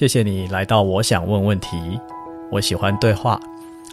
谢谢你来到我想问问题。我喜欢对话，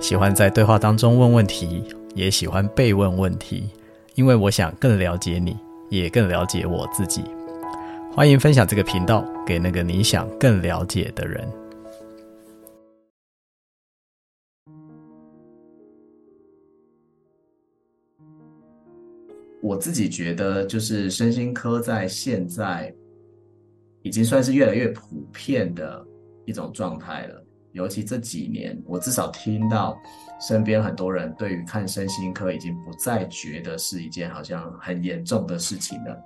喜欢在对话当中问问题，也喜欢被问问题，因为我想更了解你，也更了解我自己。欢迎分享这个频道给那个你想更了解的人。我自己觉得，就是身心科在现在已经算是越来越普遍的一种状态了。尤其这几年，我至少听到身边很多人对于看身心科已经不再觉得是一件好像很严重的事情了。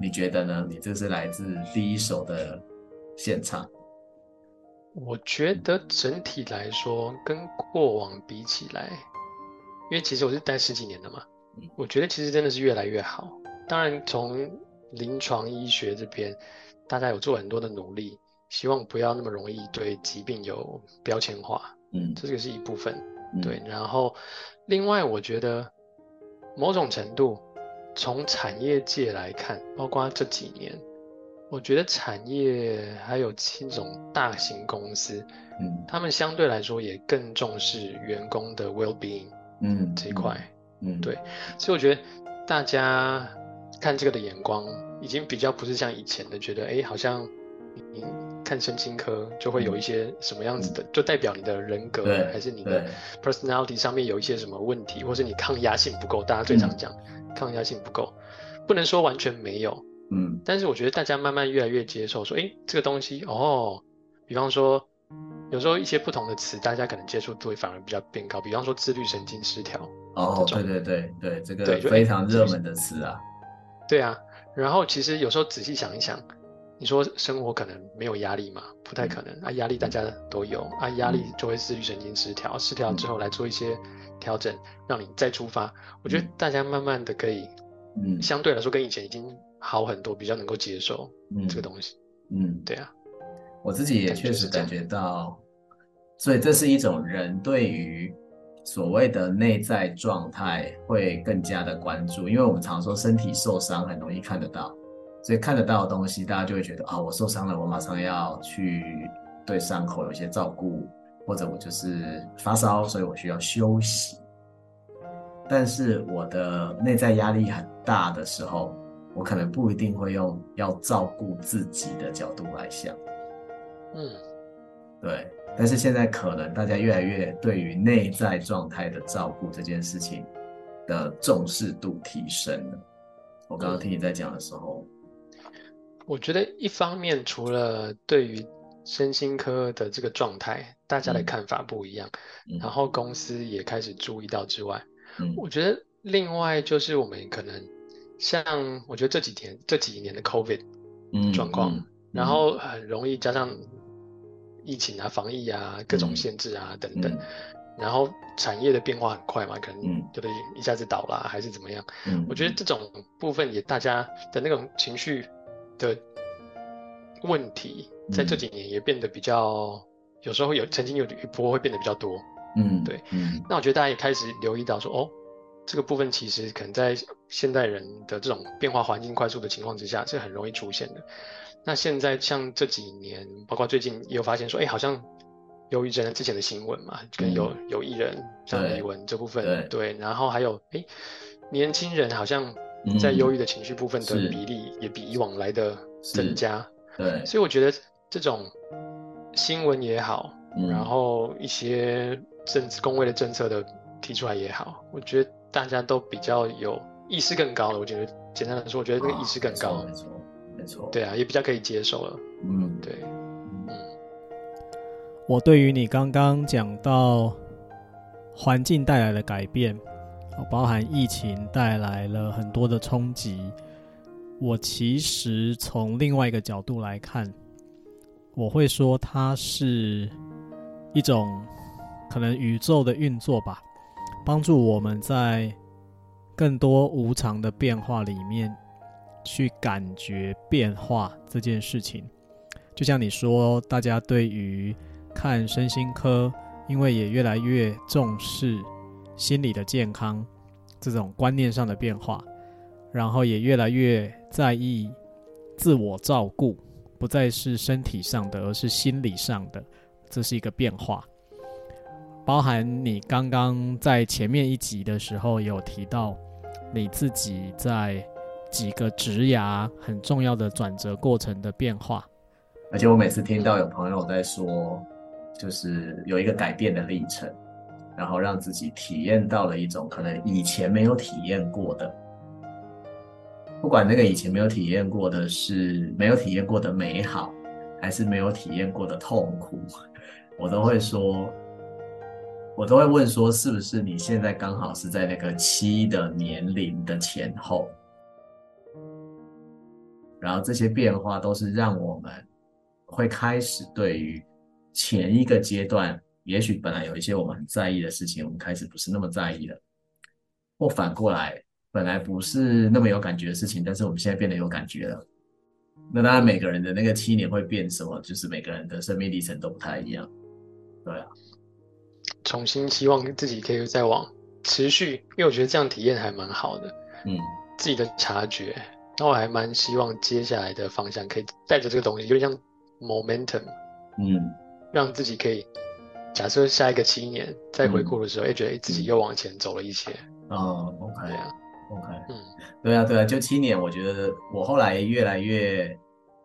你觉得呢？你这是来自第一手的现场。我觉得整体来说，跟过往比起来，因为其实我是待十几年的嘛。我觉得其实真的是越来越好。当然，从临床医学这边，大家有做很多的努力，希望不要那么容易对疾病有标签化。嗯，这个是一部分。嗯、对，然后另外，我觉得某种程度，从产业界来看，包括这几年，我觉得产业还有这种大型公司，嗯，他们相对来说也更重视员工的 well-being，嗯，这一块。嗯，对，所以我觉得大家看这个的眼光已经比较不是像以前的，觉得哎，好像你看身心科就会有一些什么样子的，嗯、就代表你的人格还是你的 personality 上面有一些什么问题，或是你抗压性不够。大家最常讲、嗯、抗压性不够，不能说完全没有，嗯，但是我觉得大家慢慢越来越接受说，说哎，这个东西哦，比方说。有时候一些不同的词，大家可能接触度会反而比较变高。比方说自律神经失调。哦，对对对对，这个非常热门的词啊。对啊，然后其实有时候仔细想一想，你说生活可能没有压力嘛？不太可能啊，压力大家都有啊，压力就会自律神经失调，失调之后来做一些调整，让你再出发。我觉得大家慢慢的可以，嗯，相对来说跟以前已经好很多，比较能够接受这个东西。嗯，对啊。我自己也确实感觉到，所以这是一种人对于所谓的内在状态会更加的关注，因为我们常说身体受伤很容易看得到，所以看得到的东西，大家就会觉得啊、哦，我受伤了，我马上要去对伤口有些照顾，或者我就是发烧，所以我需要休息。但是我的内在压力很大的时候，我可能不一定会用要照顾自己的角度来想。嗯，对，但是现在可能大家越来越对于内在状态的照顾这件事情的重视度提升了。我刚刚听你在讲的时候，我觉得一方面除了对于身心科的这个状态，大家的看法不一样，嗯，然后公司也开始注意到之外，嗯，我觉得另外就是我们可能像我觉得这几天这几年的 COVID 状况，嗯，然后很容易加上。疫情啊，防疫啊，各种限制啊，嗯、等等、嗯，然后产业的变化很快嘛，可能有的一下子倒了、嗯，还是怎么样、嗯？我觉得这种部分也大家的那种情绪的问题，在这几年也变得比较，有时候有曾经有一波会变得比较多。嗯，对。嗯，那我觉得大家也开始留意到说，哦，这个部分其实可能在现代人的这种变化环境快速的情况之下，是很容易出现的。那现在像这几年，包括最近也有发现说，哎，好像忧郁症之前的新闻嘛，跟有有艺人像李玟这部分对，对，然后还有哎，年轻人好像在忧郁的情绪部分的比例也比以往来的增加，对，所以我觉得这种新闻也好，然后一些政治工位的政策的提出来也好，我觉得大家都比较有意识更高了。我觉得简单来说，我觉得那个意识更高。没错，对啊，也比较可以接受了。嗯，对，嗯，我对于你刚刚讲到环境带来的改变，包含疫情带来了很多的冲击，我其实从另外一个角度来看，我会说它是一种可能宇宙的运作吧，帮助我们在更多无常的变化里面。去感觉变化这件事情，就像你说，大家对于看身心科，因为也越来越重视心理的健康这种观念上的变化，然后也越来越在意自我照顾不再是身体上的，而是心理上的，这是一个变化。包含你刚刚在前面一集的时候有提到，你自己在几个职涯很重要的转折过程的变化。而且我每次听到有朋友在说，就是有一个改变的历程，然后让自己体验到了一种可能以前没有体验过的。不管那个以前没有体验过的是没有体验过的美好，还是没有体验过的痛苦，我都会说，我都会问说，是不是你现在刚好是在那个七的年龄的前后？然后这些变化都是让我们会开始对于前一个阶段，也许本来有一些我们很在意的事情，我们开始不是那么在意了，或反过来。本来不是那么有感觉的事情，但是我们现在变得有感觉了。那当然，每个人的那个七年会变什么，就是每个人的生命历程都不太一样。对啊，重新希望自己可以再往持续，因为我觉得这样体验还蛮好的。嗯，自己的察觉，那我还蛮希望接下来的方向可以带着这个东西，有点像 momentum。嗯，让自己可以假设下一个七年再回顾的时候，哎、嗯，觉得自己又往前走了一些。哦，OK 啊。OK，嗯，对啊，对啊，就七年，我觉得我后来越来越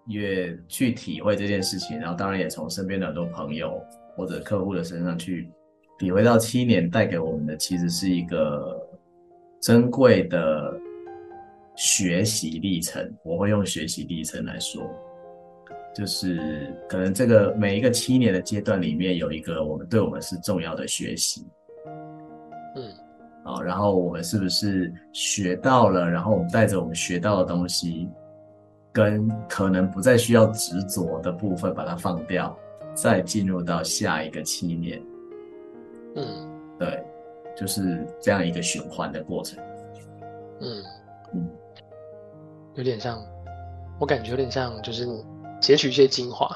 越去体会这件事情，然后当然也从身边的很多朋友或者客户的身上去体会到七年带给我们的其实是一个珍贵的学习历程。我会用学习历程来说，就是可能这个每一个七年的阶段里面有一个我们对我们是重要的学习。嗯啊，然后我们是不是学到了？然后我们带着我们学到的东西，跟可能不再需要执着的部分，把它放掉，再进入到下一个七年。嗯，对，就是这样一个循环的过程。嗯嗯，有点像，我感觉有点像，就是截取一些精华，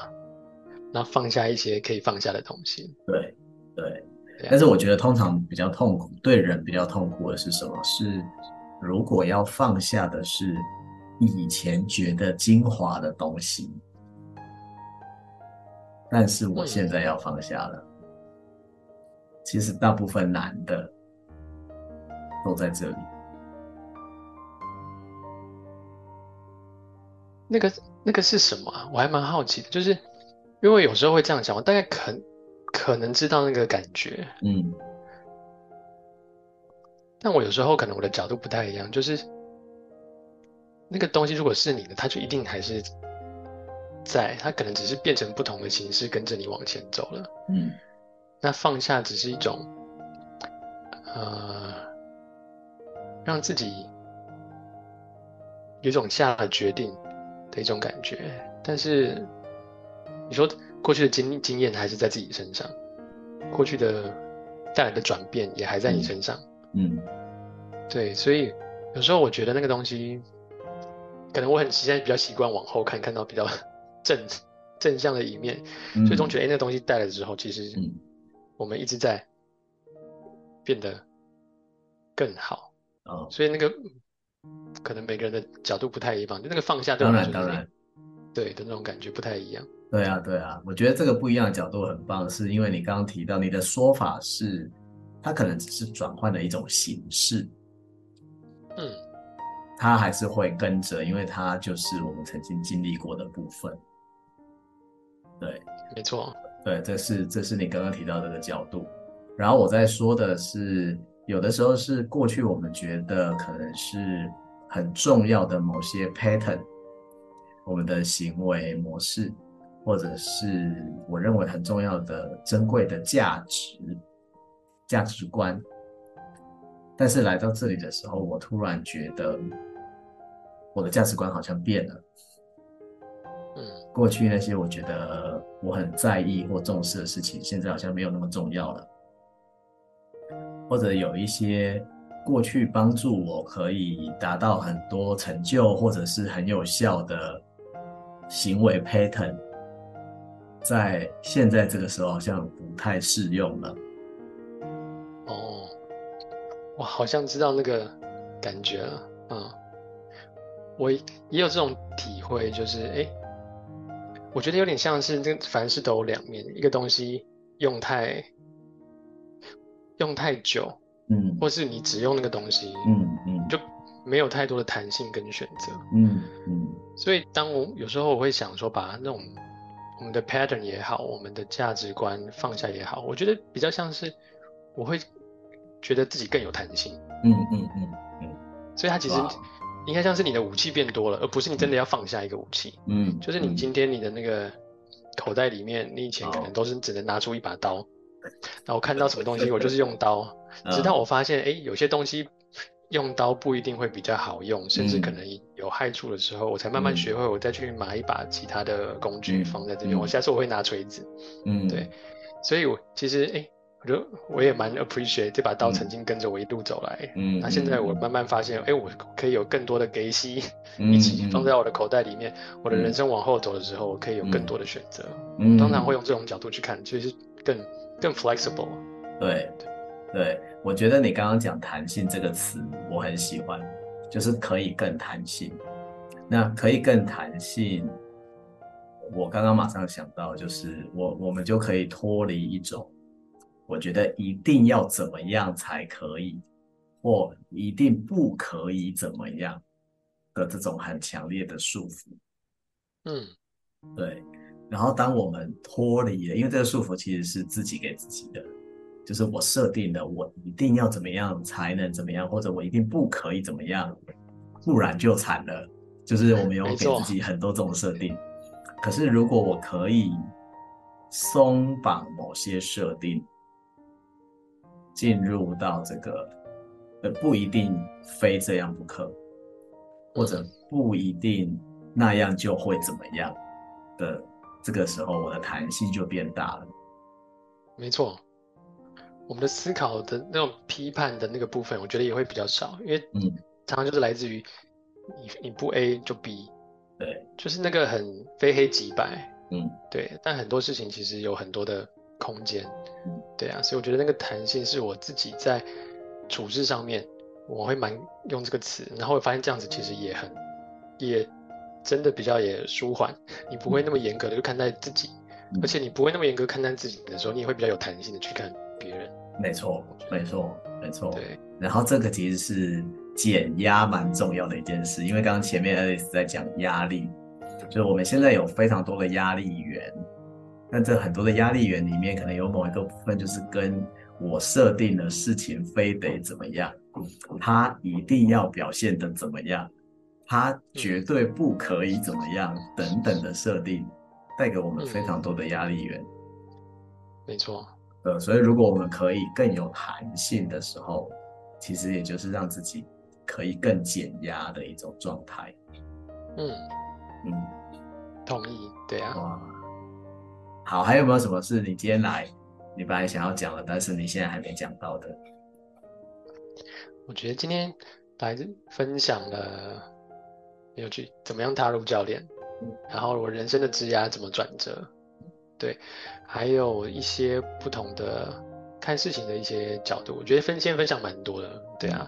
然后放下一些可以放下的东西。对对。但是我觉得通常比较痛苦，对人比较痛苦的是什么？是如果要放下的是以前觉得精华的东西，但是我现在要放下了。其实大部分男的都在这里。那个那个是什么啊？我还蛮好奇的，就是因为有时候会这样想，我大概可能。可能知道那个感觉，嗯，但我有时候可能我的角度不太一样，就是那个东西如果是你的，它就一定还是在，它可能只是变成不同的形式跟着你往前走了，嗯，那放下只是一种，呃，让自己有种下了决定的一种感觉，但是你说。过去的经经验还是在自己身上，过去的带来的转变也还在你身上。嗯，嗯对，所以有时候我觉得那个东西，可能我很现在比较习惯往后看，看到比较 正正向的一面，嗯、所以总觉得哎，那个东西带来之后，其实我们一直在变得更好。哦、所以那个可能每个人的角度不太一样，就那个放下对我来说，当然，当然对的那种感觉不太一样。对啊，对啊，我觉得这个不一样的角度很棒，是因为你刚刚提到你的说法是，它可能只是转换了一种形式，嗯，它还是会跟着，因为它就是我们曾经经历过的部分。对，没错，对，这是这是你刚刚提到这个角度。然后我在说的是，有的时候是过去我们觉得可能是很重要的某些 pattern，我们的行为模式。或者是我认为很重要的、珍贵的价值、价值观，但是来到这里的时候，我突然觉得我的价值观好像变了。过去那些我觉得我很在意或重视的事情，现在好像没有那么重要了。或者有一些过去帮助我可以达到很多成就，或者是很有效的行为 pattern。在现在这个时候，好像不太适用了。哦，我好像知道那个感觉了。嗯，我也有这种体会，就是哎，我觉得有点像是这凡事都有两面，一个东西用太用太久，嗯，或是你只用那个东西，嗯嗯，就没有太多的弹性跟选择，嗯嗯。所以当我有时候我会想说，把那种我们的 pattern 也好，我们的价值观放下也好，我觉得比较像是我会觉得自己更有弹性，嗯嗯嗯嗯。所以它其实。应该像是你的武器变多了，而不是你真的要放下一个武器。嗯，就是你今天你的那个口袋里面，你以前可能都是只能拿出一把刀，然后看到什么东西，我就是用刀。直到我发现，哎，有些东西用刀不一定会比较好用，甚至可能有害处的时候，我才慢慢学会，我再去买一把其他的工具放在这边。我下次我会拿锤子。嗯，对，所以我其实哎。我觉得我也蛮 appreciate 这把刀曾经跟着我一路走来，嗯，那现在我慢慢发现，哎、欸，我可以有更多的给息 一起放在我的口袋里面，嗯、我的人生往后走的时候，我可以有更多的选择。嗯，通常会用这种角度去看，其实更更 flexible。对，对，我觉得你刚刚讲弹性这个词，我很喜欢，就是可以更弹性。那可以更弹性，我刚刚马上想到，就是我我们就可以脱离一种。我觉得一定要怎么样才可以，或一定不可以怎么样的这种很强烈的束缚。嗯，对。然后当我们脱离了，因为这个束缚其实是自己给自己的，就是我设定的，我一定要怎么样才能怎么样，或者我一定不可以怎么样，不然就惨了。就是我们有给自己很多这种设定。可是如果我可以松绑某些设定。进入到这个，呃，不一定非这样不可，或者不一定那样就会怎么样的这个时候，我的弹性就变大了。没错，我们的思考的那种批判的那个部分，我觉得也会比较少，因为嗯，常常就是来自于你你不 A 就 B，对，就是那个很非黑即白，嗯，对，但很多事情其实有很多的。空间，对啊，所以我觉得那个弹性是我自己在处事上面，我会蛮用这个词，然后我发现这样子其实也很，也真的比较也舒缓，你不会那么严格的去看待自己，而且你不会那么严格看待自己的时候，你也会比较有弹性的去看别人。没错，没错，没错。对，然后这个其实是减压蛮重要的一件事，因为刚刚前面 Alice 在讲压力，就是我们现在有非常多的压力源。那这很多的压力源里面，可能有某一个部分就是跟我设定的事情非得怎么样，他一定要表现得怎么样，他绝对不可以怎么样等等的设定，带给我们非常多的压力源。没错，呃，所以如果我们可以更有弹性的时候，其实也就是让自己可以更减压的一种状态。嗯嗯，同意，对啊。好，还有没有什么是你今天来，你本来想要讲的，但是你现在还没讲到的？我觉得今天来分享了有去，怎么样踏入教练，然后我人生的职涯怎么转折，对，还有一些不同的看事情的一些角度，我觉得分先分享蛮多的，对啊，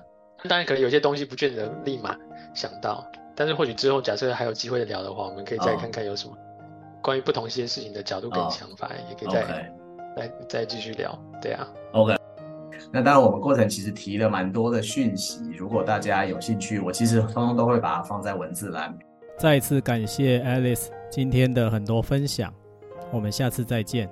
当然可能有些东西不见得立马想到，但是或许之后假设还有机会聊的话，我们可以再看看有什么。关于不同一些事情的角度跟想法，oh, 也可以再 okay. 再再继续聊。对啊，OK。那当然，我们过程其实提了蛮多的讯息，如果大家有兴趣，我其实通通都会把它放在文字栏。再一次感谢 Alice 今天的很多分享，我们下次再见。